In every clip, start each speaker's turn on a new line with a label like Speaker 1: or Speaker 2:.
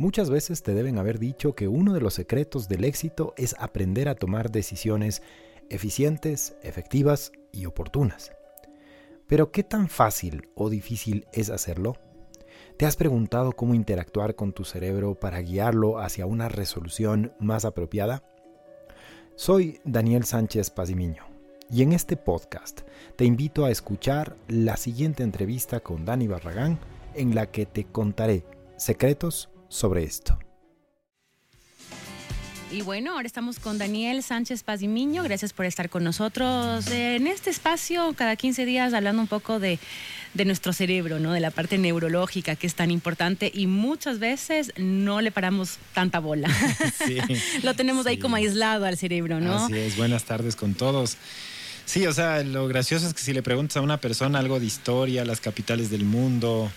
Speaker 1: Muchas veces te deben haber dicho que uno de los secretos del éxito es aprender a tomar decisiones eficientes, efectivas y oportunas. Pero ¿qué tan fácil o difícil es hacerlo? ¿Te has preguntado cómo interactuar con tu cerebro para guiarlo hacia una resolución más apropiada? Soy Daniel Sánchez Pazimiño y en este podcast te invito a escuchar la siguiente entrevista con Dani Barragán en la que te contaré secretos sobre esto.
Speaker 2: Y bueno, ahora estamos con Daniel Sánchez Pazimiño. Gracias por estar con nosotros en este espacio cada 15 días hablando un poco de, nuestro cerebro, ¿no? De la parte neurológica que es tan importante y muchas veces no le paramos tanta bola. Sí, Lo tenemos ahí como aislado al cerebro, ¿no?
Speaker 3: Así es. Buenas tardes con todos. Sí, o sea, lo gracioso es que si le preguntas a una persona algo de historia, las capitales del mundo,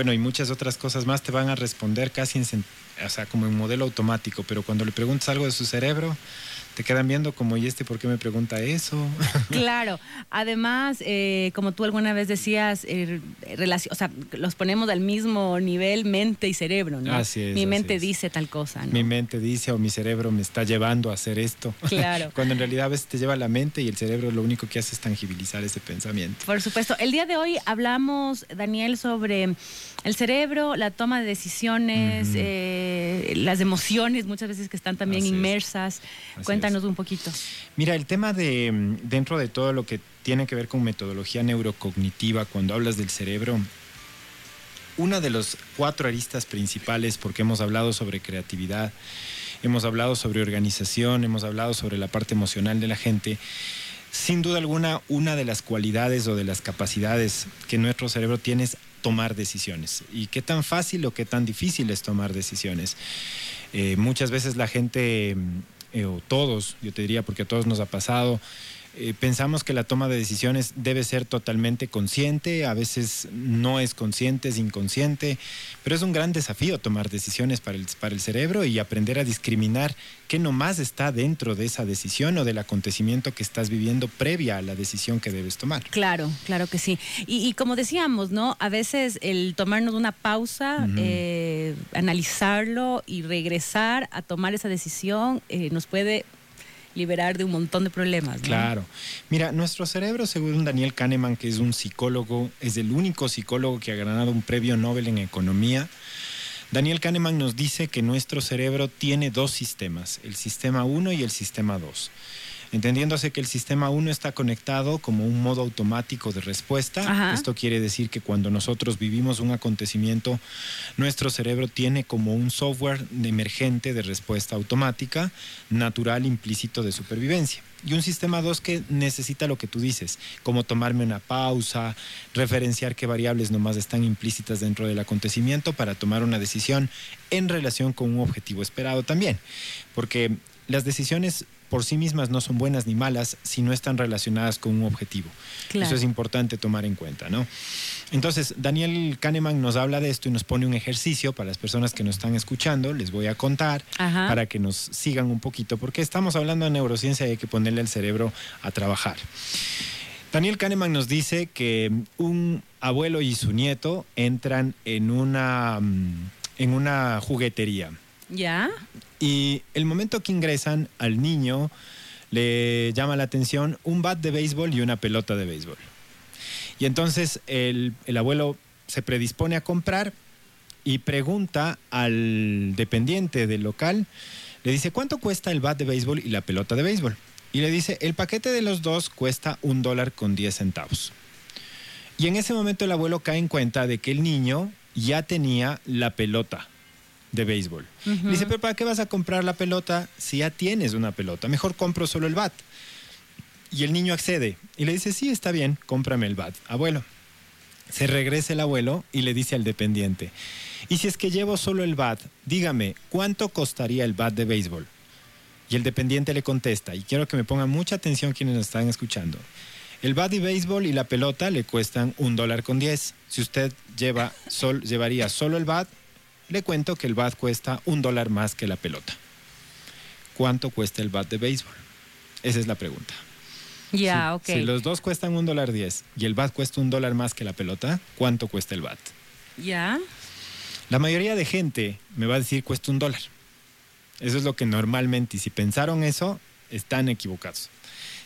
Speaker 3: bueno, y muchas otras cosas más te van a responder casi en, o sea, como en modelo automático, pero cuando le preguntas algo de su cerebro, te quedan viendo como, ¿y este por qué me pregunta eso?
Speaker 2: Claro, además, eh, como tú alguna vez decías, eh, o sea, los ponemos al mismo nivel mente y cerebro, ¿no?
Speaker 3: Así es.
Speaker 2: Mi mente dice tal cosa, ¿no?
Speaker 3: Mi mente dice o mi cerebro me está llevando a hacer esto.
Speaker 2: Claro.
Speaker 3: Cuando en realidad a veces te lleva la mente y el cerebro lo único que hace es tangibilizar ese pensamiento.
Speaker 2: Por supuesto. El día de hoy hablamos, Daniel, sobre el cerebro, la toma de decisiones, eh, las emociones muchas veces que están también inmersas. Cuéntanos un poquito.
Speaker 3: Mira, el tema de dentro de todo lo que tiene que ver con metodología neurocognitiva, cuando hablas del cerebro, una de los cuatro aristas principales, porque hemos hablado sobre creatividad, hemos hablado sobre organización, hemos hablado sobre la parte emocional de la gente, sin duda alguna, una de las cualidades o de las capacidades que nuestro cerebro tiene es tomar decisiones. ¿Y qué tan fácil o qué tan difícil es tomar decisiones? Eh, muchas veces la gente, eh, o todos, yo te diría, porque a todos nos ha pasado, eh, pensamos que la toma de decisiones debe ser totalmente consciente, a veces no es consciente, es inconsciente, pero es un gran desafío tomar decisiones para el, para el cerebro y aprender a discriminar qué nomás está dentro de esa decisión o del acontecimiento que estás viviendo previa a la decisión que debes tomar.
Speaker 2: Claro, claro que sí. Y, como decíamos, ¿no? A veces el tomarnos una pausa, eh, analizarlo y regresar a tomar esa decisión eh, nos puede liberar de un montón de problemas.
Speaker 3: Claro. Mira, nuestro cerebro, según Daniel Kahneman, que es un psicólogo, es el único psicólogo que ha ganado un premio Nobel en economía. Daniel Kahneman nos dice que nuestro cerebro tiene dos sistemas, el sistema 1 y el sistema 2 entendiéndose que el sistema 1 está conectado como un modo automático de respuesta. Esto quiere decir que cuando nosotros vivimos un acontecimiento, nuestro cerebro tiene como un software emergente de respuesta automática, natural, implícito de supervivencia. Y un sistema 2 que necesita lo que tú dices, como tomarme una pausa, referenciar qué variables nomás están implícitas dentro del acontecimiento para tomar una decisión en relación con un objetivo esperado también. Porque las decisiones por sí mismas no son buenas ni malas si no están relacionadas con un objetivo. Eso es importante tomar en cuenta, ¿no? Entonces, Daniel Kahneman nos habla de esto y nos pone un ejercicio para las personas que nos están escuchando. Les voy a contar para que nos sigan un poquito, porque estamos hablando de neurociencia y hay que ponerle el cerebro a trabajar. Daniel Kahneman nos dice que un abuelo y su nieto entran en una, mm, en una juguetería.
Speaker 2: ¿Ya?
Speaker 3: Y el momento que ingresan al niño le llama la atención un bat de béisbol y una pelota de béisbol. Y entonces el, abuelo se predispone a comprar y pregunta al dependiente del local, le dice, ¿cuánto cuesta el bat de béisbol y la pelota de béisbol? Y le dice, el paquete de los dos cuesta un dólar con diez centavos. Y en ese momento el abuelo cae en cuenta de que el niño ya tenía la pelota de béisbol. dice, pero ¿para qué vas a comprar la pelota si ya tienes una pelota? Mejor compro solo el bat. Y el niño accede y le dice, sí, está bien, cómprame el bat, abuelo. Se regresa el abuelo y le dice al dependiente, y si es que llevo solo el bat, dígame, ¿cuánto costaría el bat de béisbol? Y el dependiente le contesta, y quiero que me pongan mucha atención quienes nos están escuchando. El bat de béisbol y la pelota le cuestan un dólar con diez. Si usted lleva sol, llevaría solo el bat, le cuento que el bat cuesta un dólar más que la pelota. ¿Cuánto cuesta el bat de béisbol? Esa es la pregunta.
Speaker 2: Ya, ok.
Speaker 3: Si los dos cuestan un dólar diez y el bat cuesta un dólar más que la pelota, ¿cuánto cuesta el bat?
Speaker 2: Ya.
Speaker 3: La mayoría de gente me va a decir cuesta un dólar. Eso es lo que normalmente, y si pensaron eso, están equivocados.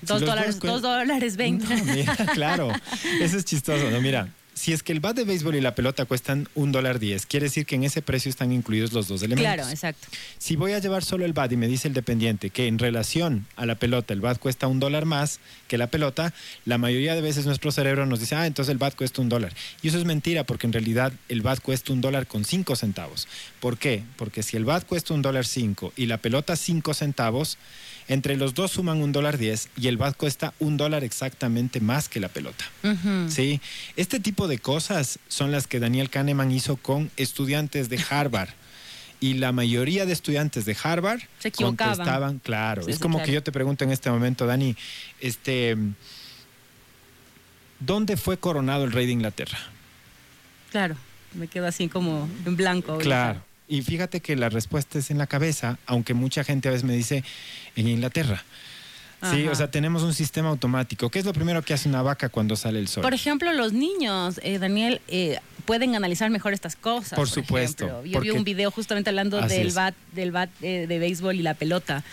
Speaker 2: Dos, dólares, dos dólares veinte.
Speaker 3: claro, eso es chistoso. No, mira, si es que el bat de béisbol y la pelota cuestan un dólar diez, quiere decir que en ese precio están incluidos los dos elementos.
Speaker 2: Claro, exacto.
Speaker 3: Si voy a llevar solo el bat y me dice el dependiente que en relación a la pelota el bat cuesta un dólar más que la pelota, la mayoría de veces nuestro cerebro nos dice, ah, entonces el bat cuesta un dólar. Y eso es mentira porque en realidad el bat cuesta un dólar con cinco centavos. ¿Por qué? Porque si el bat cuesta un dólar cinco y la pelota cinco centavos, entre los dos suman un dólar diez y el bat cuesta un dólar exactamente más que la pelota. ¿Sí? Este tipo de cosas son las que Daniel Kahneman hizo con estudiantes de Harvard. y la mayoría de estudiantes de Harvard
Speaker 2: se equivocaban.
Speaker 3: contestaban, claro. es como que yo te pregunto en este momento, Dani, este, ¿dónde fue coronado el rey de Inglaterra?
Speaker 2: Claro, me quedo así como en blanco.
Speaker 3: Claro. Y fíjate que la respuesta es en la cabeza, aunque mucha gente a veces me dice en Inglaterra. Sí, o sea, tenemos un sistema automático. ¿Qué es lo primero que hace una vaca cuando sale el sol?
Speaker 2: Por ejemplo, los niños, eh, Daniel, eh, pueden analizar mejor estas cosas.
Speaker 3: Por, supuesto.
Speaker 2: Yo vi un video justamente hablando del bat, del bat eh, de béisbol y la pelota.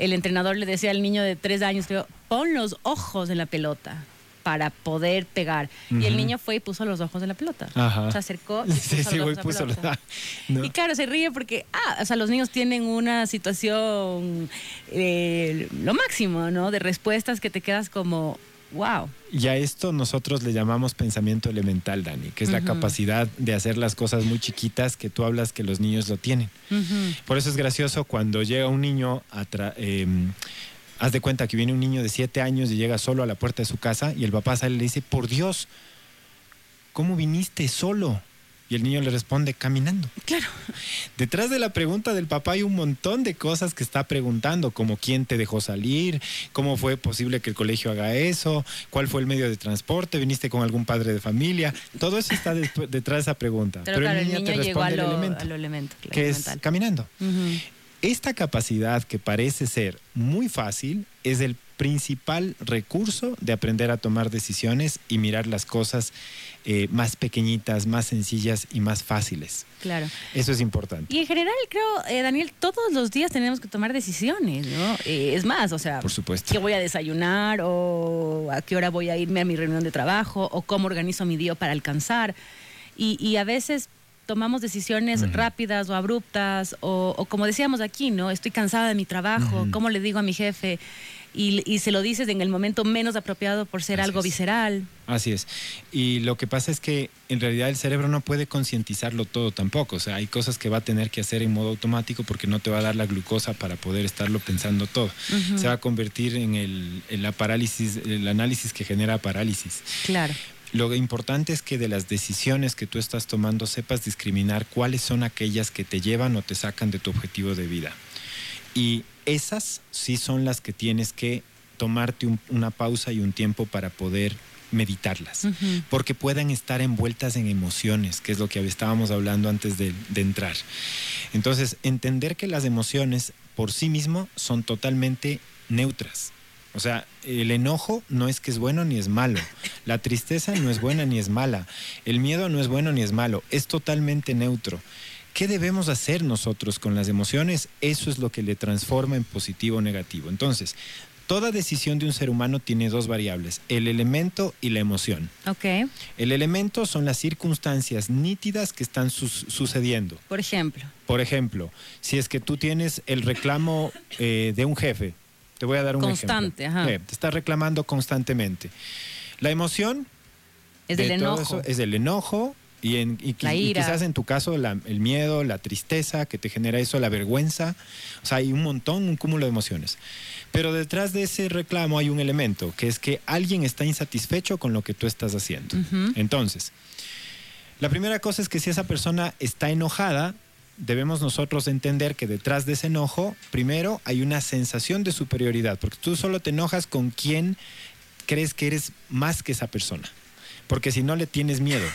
Speaker 2: El entrenador le decía al niño de tres años, pon los ojos en la pelota para poder pegar. Y el niño fue y puso los ojos en la pelota. Se acercó y puso, sí, sí, puso Y claro, se ríe porque, ah, o sea, los niños tienen una situación, eh, lo máximo, ¿no? De respuestas que te quedas como, wow.
Speaker 3: Y a esto nosotros le llamamos pensamiento elemental, Dani, que es la capacidad de hacer las cosas muy chiquitas que tú hablas que los niños lo tienen. Por eso es gracioso cuando llega un niño a... Eh, Haz de cuenta que viene un niño de siete años y llega solo a la puerta de su casa y el papá sale y le dice, por Dios, ¿cómo viniste solo? Y el niño le responde, caminando.
Speaker 2: Claro.
Speaker 3: Detrás de la pregunta del papá hay un montón de cosas que está preguntando, como quién te dejó salir, cómo fue posible que el colegio haga eso, cuál fue el medio de transporte, viniste con algún padre de familia. Todo eso está detrás de esa pregunta.
Speaker 2: Pero, el niño, te responde el elemento,
Speaker 3: que es caminando. Esta capacidad que parece ser muy fácil es el principal recurso de aprender a tomar decisiones y mirar las cosas eh, más pequeñitas, más sencillas y más fáciles.
Speaker 2: Claro.
Speaker 3: Eso es importante.
Speaker 2: Y en general creo, eh, Daniel, todos los días tenemos que tomar decisiones, ¿no? Eh, es más, o sea,
Speaker 3: Por supuesto.
Speaker 2: ¿qué voy a desayunar? ¿O a qué hora voy a irme a mi reunión de trabajo? ¿O cómo organizo mi día para alcanzar? Y, y a veces tomamos decisiones rápidas o abruptas, o, como decíamos aquí, ¿no? Estoy cansada de mi trabajo, ¿cómo le digo a mi jefe? Y, se lo dices en el momento menos apropiado por ser algo visceral.
Speaker 3: Así es. Y lo que pasa es que en realidad el cerebro no puede concientizarlo todo tampoco. O sea, hay cosas que va a tener que hacer en modo automático porque no te va a dar la glucosa para poder estarlo pensando todo. Se va a convertir en, el, en la parálisis, el análisis que genera parálisis.
Speaker 2: Claro.
Speaker 3: Lo importante es que de las decisiones que tú estás tomando sepas discriminar cuáles son aquellas que te llevan o te sacan de tu objetivo de vida. Y esas sí son las que tienes que tomarte una pausa y un tiempo para poder meditarlas, porque puedan estar envueltas en emociones, que es lo que estábamos hablando antes de, de entrar. Entonces, entender que las emociones por sí mismo son totalmente neutras. O sea, el enojo no es que es bueno ni es malo. La tristeza no es buena ni es mala. El miedo no es bueno ni es malo. Es totalmente neutro. ¿Qué debemos hacer nosotros con las emociones? Eso es lo que le transforma en positivo o negativo. Entonces, toda decisión de un ser humano tiene dos variables, el elemento y la emoción.
Speaker 2: Ok.
Speaker 3: El elemento son las circunstancias nítidas que están sucediendo.
Speaker 2: Por ejemplo.
Speaker 3: Por ejemplo, si es que tú tienes el reclamo eh, de un jefe, te voy a dar un
Speaker 2: Constante,
Speaker 3: ejemplo. Ajá. te está reclamando constantemente. La emoción
Speaker 2: es del enojo.
Speaker 3: es el enojo y, en, quizás en tu caso el miedo, la tristeza que te genera eso, la vergüenza. O sea, hay un montón, un cúmulo de emociones. Pero detrás de ese reclamo hay un elemento, que es que alguien está insatisfecho con lo que tú estás haciendo. Entonces, la primera cosa es que si esa persona está enojada, debemos nosotros entender que detrás de ese enojo, primero hay una sensación de superioridad, porque tú solo te enojas con quien crees que eres más que esa persona, porque si no le tienes miedo.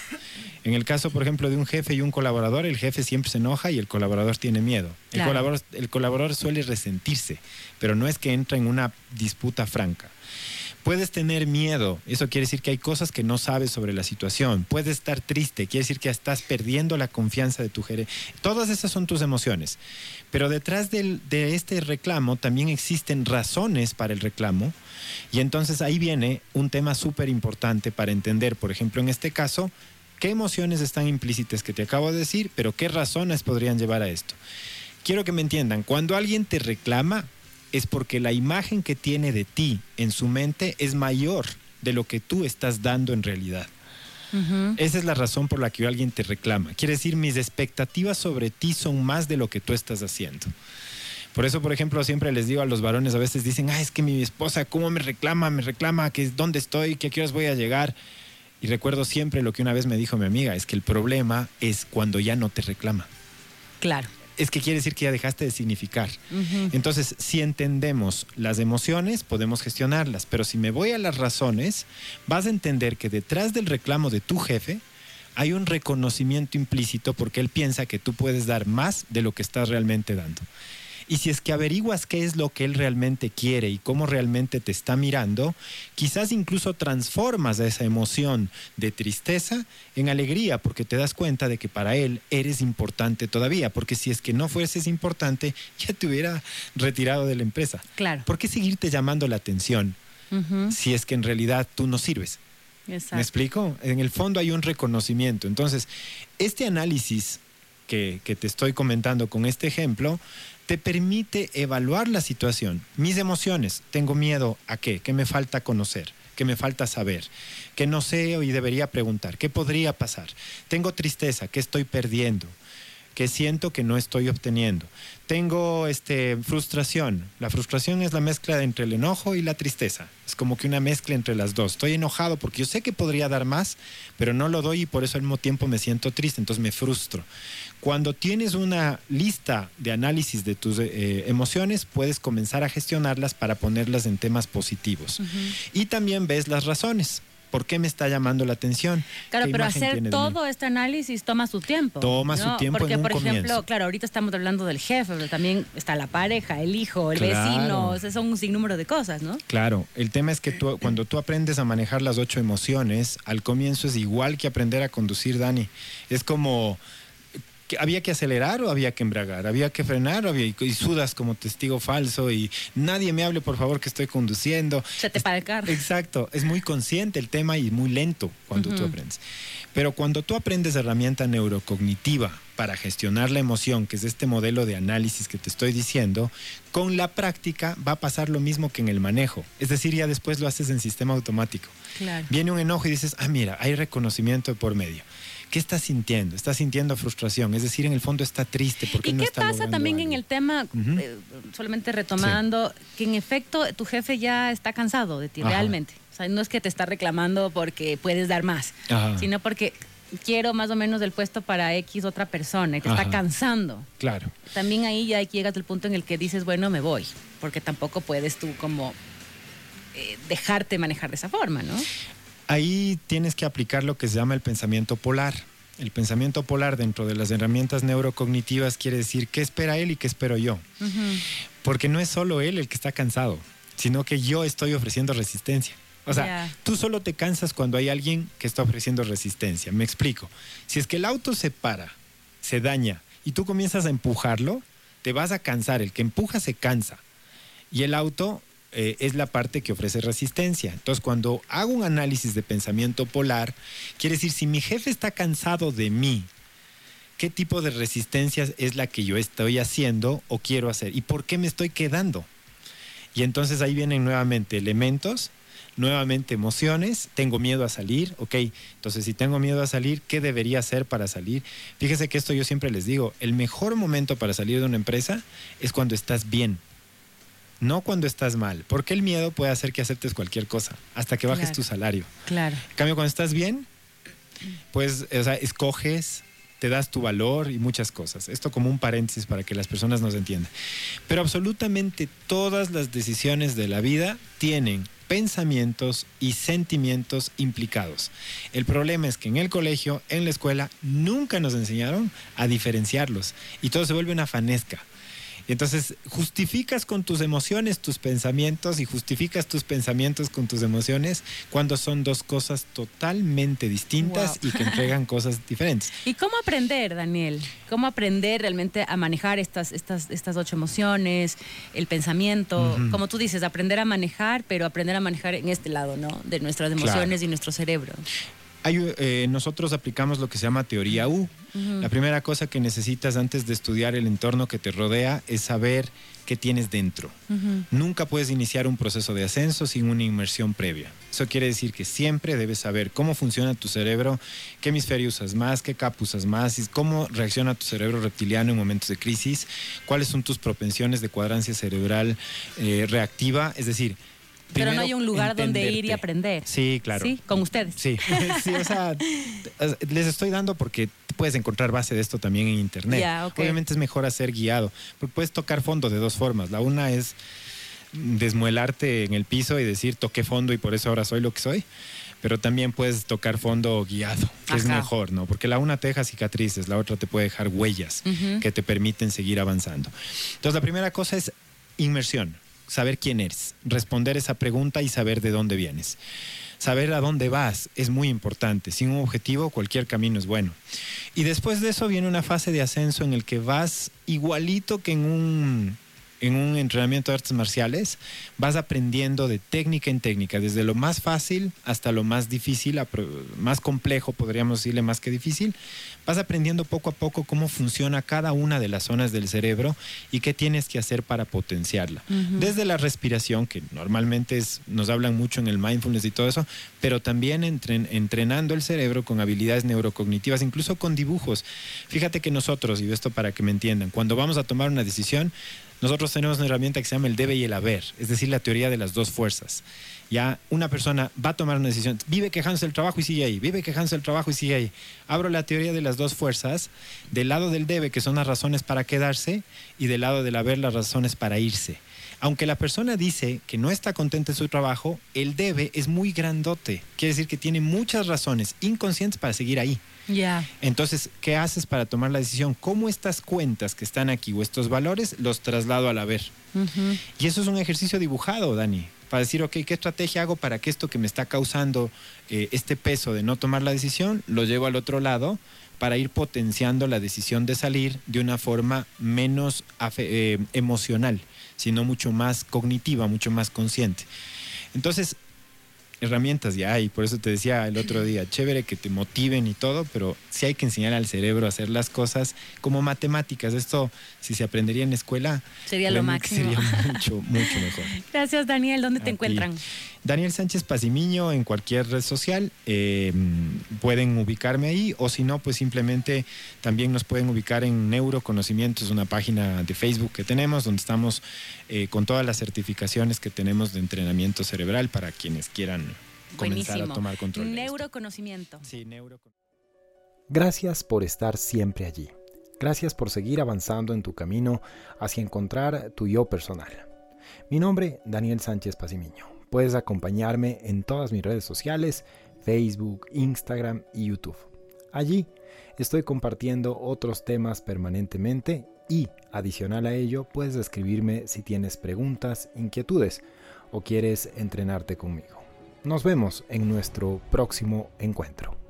Speaker 3: En el caso, por ejemplo, de un jefe y un colaborador, el jefe siempre se enoja y el colaborador tiene miedo. El, colaborador, el colaborador suele resentirse, pero no es que entra en una disputa franca. Puedes tener miedo, eso quiere decir que hay cosas que no sabes sobre la situación. Puedes estar triste, quiere decir que estás perdiendo la confianza de tu gerente. Todas esas son tus emociones. Pero detrás de este reclamo también existen razones para el reclamo. Y entonces ahí viene un tema súper importante para entender, por ejemplo, en este caso, qué emociones están implícitas que te acabo de decir, pero qué razones podrían llevar a esto. Quiero que me entiendan, cuando alguien te reclama, es porque la imagen que tiene de ti en su mente es mayor de lo que tú estás dando en realidad. Esa es la razón por la que alguien te reclama. Quiere decir, mis expectativas sobre ti son más de lo que tú estás haciendo. Por eso, por ejemplo, siempre les digo a los varones, a veces dicen, ah, es que mi esposa, ¿cómo me reclama? Me reclama que dónde estoy, que a qué horas voy a llegar. Y recuerdo siempre lo que una vez me dijo mi amiga, es que el problema es cuando ya no te reclama.
Speaker 2: Claro
Speaker 3: es que quiere decir que ya dejaste de significar. Entonces, si entendemos las emociones, podemos gestionarlas, pero si me voy a las razones, vas a entender que detrás del reclamo de tu jefe hay un reconocimiento implícito porque él piensa que tú puedes dar más de lo que estás realmente dando. Y si es que averiguas qué es lo que él realmente quiere y cómo realmente te está mirando, quizás incluso transformas esa emoción de tristeza en alegría porque te das cuenta de que para él eres importante todavía, porque si es que no fueses importante, ya te hubiera retirado de la empresa.
Speaker 2: Claro.
Speaker 3: ¿Por qué seguirte llamando la atención si es que en realidad tú no sirves?
Speaker 2: Exacto.
Speaker 3: ¿Me explico? En el fondo hay un reconocimiento. Entonces, este análisis que, que, te estoy comentando con este ejemplo te permite evaluar la situación. Mis emociones, tengo miedo a qué, qué me falta conocer, qué me falta saber, qué no sé y debería preguntar, qué podría pasar. Tengo tristeza, qué estoy perdiendo, qué siento que no estoy obteniendo. Tengo este, frustración. La frustración es la mezcla entre el enojo y la tristeza. Es como que una mezcla entre las dos. Estoy enojado porque yo sé que podría dar más, pero no lo doy y por eso al mismo tiempo me siento triste, entonces me frustro. Cuando tienes una lista de análisis de tus eh, emociones, puedes comenzar a gestionarlas para ponerlas en temas positivos. Y también ves las razones. ¿Por qué me está llamando la atención?
Speaker 2: Claro, pero hacer todo este análisis toma su tiempo.
Speaker 3: Toma su tiempo.
Speaker 2: Porque,
Speaker 3: en un
Speaker 2: por ejemplo,
Speaker 3: comienzo.
Speaker 2: claro, ahorita estamos hablando del jefe, pero también está la pareja, el hijo, el vecino, o sea, son un sinnúmero de cosas, ¿no?
Speaker 3: Claro, el tema es que tú, cuando tú aprendes a manejar las ocho emociones, al comienzo es igual que aprender a conducir, Dani. Es como había que acelerar o había que embragar, había que frenar había, y sudas como testigo falso y nadie me hable por favor que estoy conduciendo.
Speaker 2: Se te para el carro.
Speaker 3: Exacto, es muy consciente el tema y muy lento cuando tú aprendes. Pero cuando tú aprendes herramienta neurocognitiva para gestionar la emoción, que es este modelo de análisis que te estoy diciendo, con la práctica va a pasar lo mismo que en el manejo. Es decir, ya después lo haces en sistema automático.
Speaker 2: Claro.
Speaker 3: Viene un enojo y dices, ah, mira, hay reconocimiento por medio. ¿Qué está sintiendo? Está sintiendo frustración, es decir, en el fondo está triste porque
Speaker 2: ¿Y
Speaker 3: no
Speaker 2: qué
Speaker 3: está
Speaker 2: pasa también
Speaker 3: algo?
Speaker 2: en el tema, eh, solamente retomando, que en efecto tu jefe ya está cansado de ti,
Speaker 3: Ajá.
Speaker 2: realmente? O sea, no es que te está reclamando porque puedes dar más,
Speaker 3: Ajá.
Speaker 2: sino porque quiero más o menos del puesto para X otra persona y te está cansando.
Speaker 3: Claro.
Speaker 2: También ahí ya llegas al punto en el que dices, bueno, me voy, porque tampoco puedes tú como eh, dejarte manejar de esa forma, ¿no?
Speaker 3: Ahí tienes que aplicar lo que se llama el pensamiento polar. El pensamiento polar dentro de las herramientas neurocognitivas quiere decir qué espera él y qué espero yo. Porque no es solo él el que está cansado, sino que yo estoy ofreciendo resistencia. O sea, tú solo te cansas cuando hay alguien que está ofreciendo resistencia. Me explico. Si es que el auto se para, se daña y tú comienzas a empujarlo, te vas a cansar. El que empuja se cansa. Y el auto eh, es la parte que ofrece resistencia. Entonces, cuando hago un análisis de pensamiento polar, quiere decir, si mi jefe está cansado de mí, ¿qué tipo de resistencia es la que yo estoy haciendo o quiero hacer? ¿Y por qué me estoy quedando? Y entonces ahí vienen nuevamente elementos, nuevamente emociones, tengo miedo a salir, ok, entonces si tengo miedo a salir, ¿qué debería hacer para salir? Fíjese que esto yo siempre les digo, el mejor momento para salir de una empresa es cuando estás bien, no cuando estás mal, porque el miedo puede hacer que aceptes cualquier cosa, hasta que bajes
Speaker 2: Claro.
Speaker 3: tu salario.
Speaker 2: Claro.
Speaker 3: En cambio, cuando estás bien, pues, o sea, escoges, te das tu valor y muchas cosas. Esto como un paréntesis para que las personas nos entiendan. Pero absolutamente todas las decisiones de la vida tienen pensamientos y sentimientos implicados. El problema es que en el colegio, en la escuela, nunca nos enseñaron a diferenciarlos y todo se vuelve una fanesca. Y entonces justificas con tus emociones tus pensamientos y justificas tus pensamientos con tus emociones cuando son dos cosas totalmente distintas y que entregan cosas diferentes.
Speaker 2: ¿Y cómo aprender, Daniel? ¿Cómo aprender realmente a manejar estas, estas, estas ocho emociones, el pensamiento? Como tú dices, aprender a manejar, pero aprender a manejar en este lado, ¿no? De nuestras emociones y nuestro cerebro.
Speaker 3: Eh, nosotros aplicamos lo que se llama teoría U. La primera cosa que necesitas antes de estudiar el entorno que te rodea es saber qué tienes dentro. Nunca puedes iniciar un proceso de ascenso sin una inmersión previa. Eso quiere decir que siempre debes saber cómo funciona tu cerebro, qué hemisferio usas más, qué cap usas más, y cómo reacciona tu cerebro reptiliano en momentos de crisis, cuáles son tus propensiones de cuadrancia cerebral eh, reactiva. Es decir,
Speaker 2: pero no hay un lugar donde ir y aprender.
Speaker 3: Sí, claro.
Speaker 2: Sí, con ustedes.
Speaker 3: Sí, sí o sea, les estoy dando porque puedes encontrar base de esto también en internet. Obviamente es mejor hacer guiado, porque puedes tocar fondo de dos formas. La una es desmuelarte en el piso y decir toqué fondo y por eso ahora soy lo que soy. Pero también puedes tocar fondo guiado, que es mejor, ¿no? Porque la una te deja cicatrices, la otra te puede dejar huellas que te permiten seguir avanzando. Entonces, la primera cosa es inmersión saber quién eres, responder esa pregunta y saber de dónde vienes. Saber a dónde vas es muy importante. Sin un objetivo, cualquier camino es bueno. Y después de eso viene una fase de ascenso en el que vas igualito que en un en un entrenamiento de artes marciales, vas aprendiendo de técnica en técnica, desde lo más fácil hasta lo más difícil, más complejo, podríamos decirle más que difícil. Vas aprendiendo poco a poco cómo funciona cada una de las zonas del cerebro y qué tienes que hacer para potenciarla. Desde la respiración, que normalmente es, nos hablan mucho en el mindfulness y todo eso, pero también entrenando el cerebro con habilidades neurocognitivas, incluso con dibujos. Fíjate que nosotros, y esto para que me entiendan, cuando vamos a tomar una decisión, nosotros tenemos una herramienta que se llama el debe y el haber, es decir, la teoría de las dos fuerzas. Ya una persona va a tomar una decisión, vive quejándose del trabajo y sigue ahí, vive quejándose del trabajo y sigue ahí. Abro la teoría de las dos fuerzas, del lado del debe, que son las razones para quedarse, y del lado del haber, las razones para irse. Aunque la persona dice que no está contenta en su trabajo, el debe es muy grandote. Quiere decir que tiene muchas razones inconscientes para seguir ahí.
Speaker 2: Ya.
Speaker 3: Entonces, ¿qué haces para tomar la decisión? ¿Cómo estas cuentas que están aquí o estos valores los traslado al haber? Y eso es un ejercicio dibujado, Dani, para decir, ok, ¿qué estrategia hago para que esto que me está causando eh, este peso de no tomar la decisión, lo llevo al otro lado para ir potenciando la decisión de salir de una forma menos eh, emocional? sino mucho más cognitiva, mucho más consciente. Entonces, herramientas ya hay, por eso te decía el otro día, chévere que te motiven y todo, pero sí hay que enseñar al cerebro a hacer las cosas como matemáticas. Esto, si se aprendería en la escuela,
Speaker 2: sería lo máximo.
Speaker 3: Sería mucho, mucho mejor.
Speaker 2: Gracias, Daniel. ¿Dónde te encuentran?
Speaker 3: Daniel Sánchez Pasimiño en cualquier red social. Eh, pueden ubicarme ahí o si no, pues simplemente también nos pueden ubicar en Neuroconocimientos, una página de Facebook que tenemos donde estamos eh, con todas las certificaciones que tenemos de entrenamiento cerebral para quienes quieran comenzar a tomar control.
Speaker 2: Neuroconocimiento.
Speaker 3: Sí, neuroconocimiento.
Speaker 1: Gracias por estar siempre allí. Gracias por seguir avanzando en tu camino hacia encontrar tu yo personal. Mi nombre, Daniel Sánchez Pasimiño. Puedes acompañarme en todas mis redes sociales, Facebook, Instagram y YouTube. Allí estoy compartiendo otros temas permanentemente y, adicional a ello, puedes escribirme si tienes preguntas, inquietudes o quieres entrenarte conmigo. Nos vemos en nuestro próximo encuentro.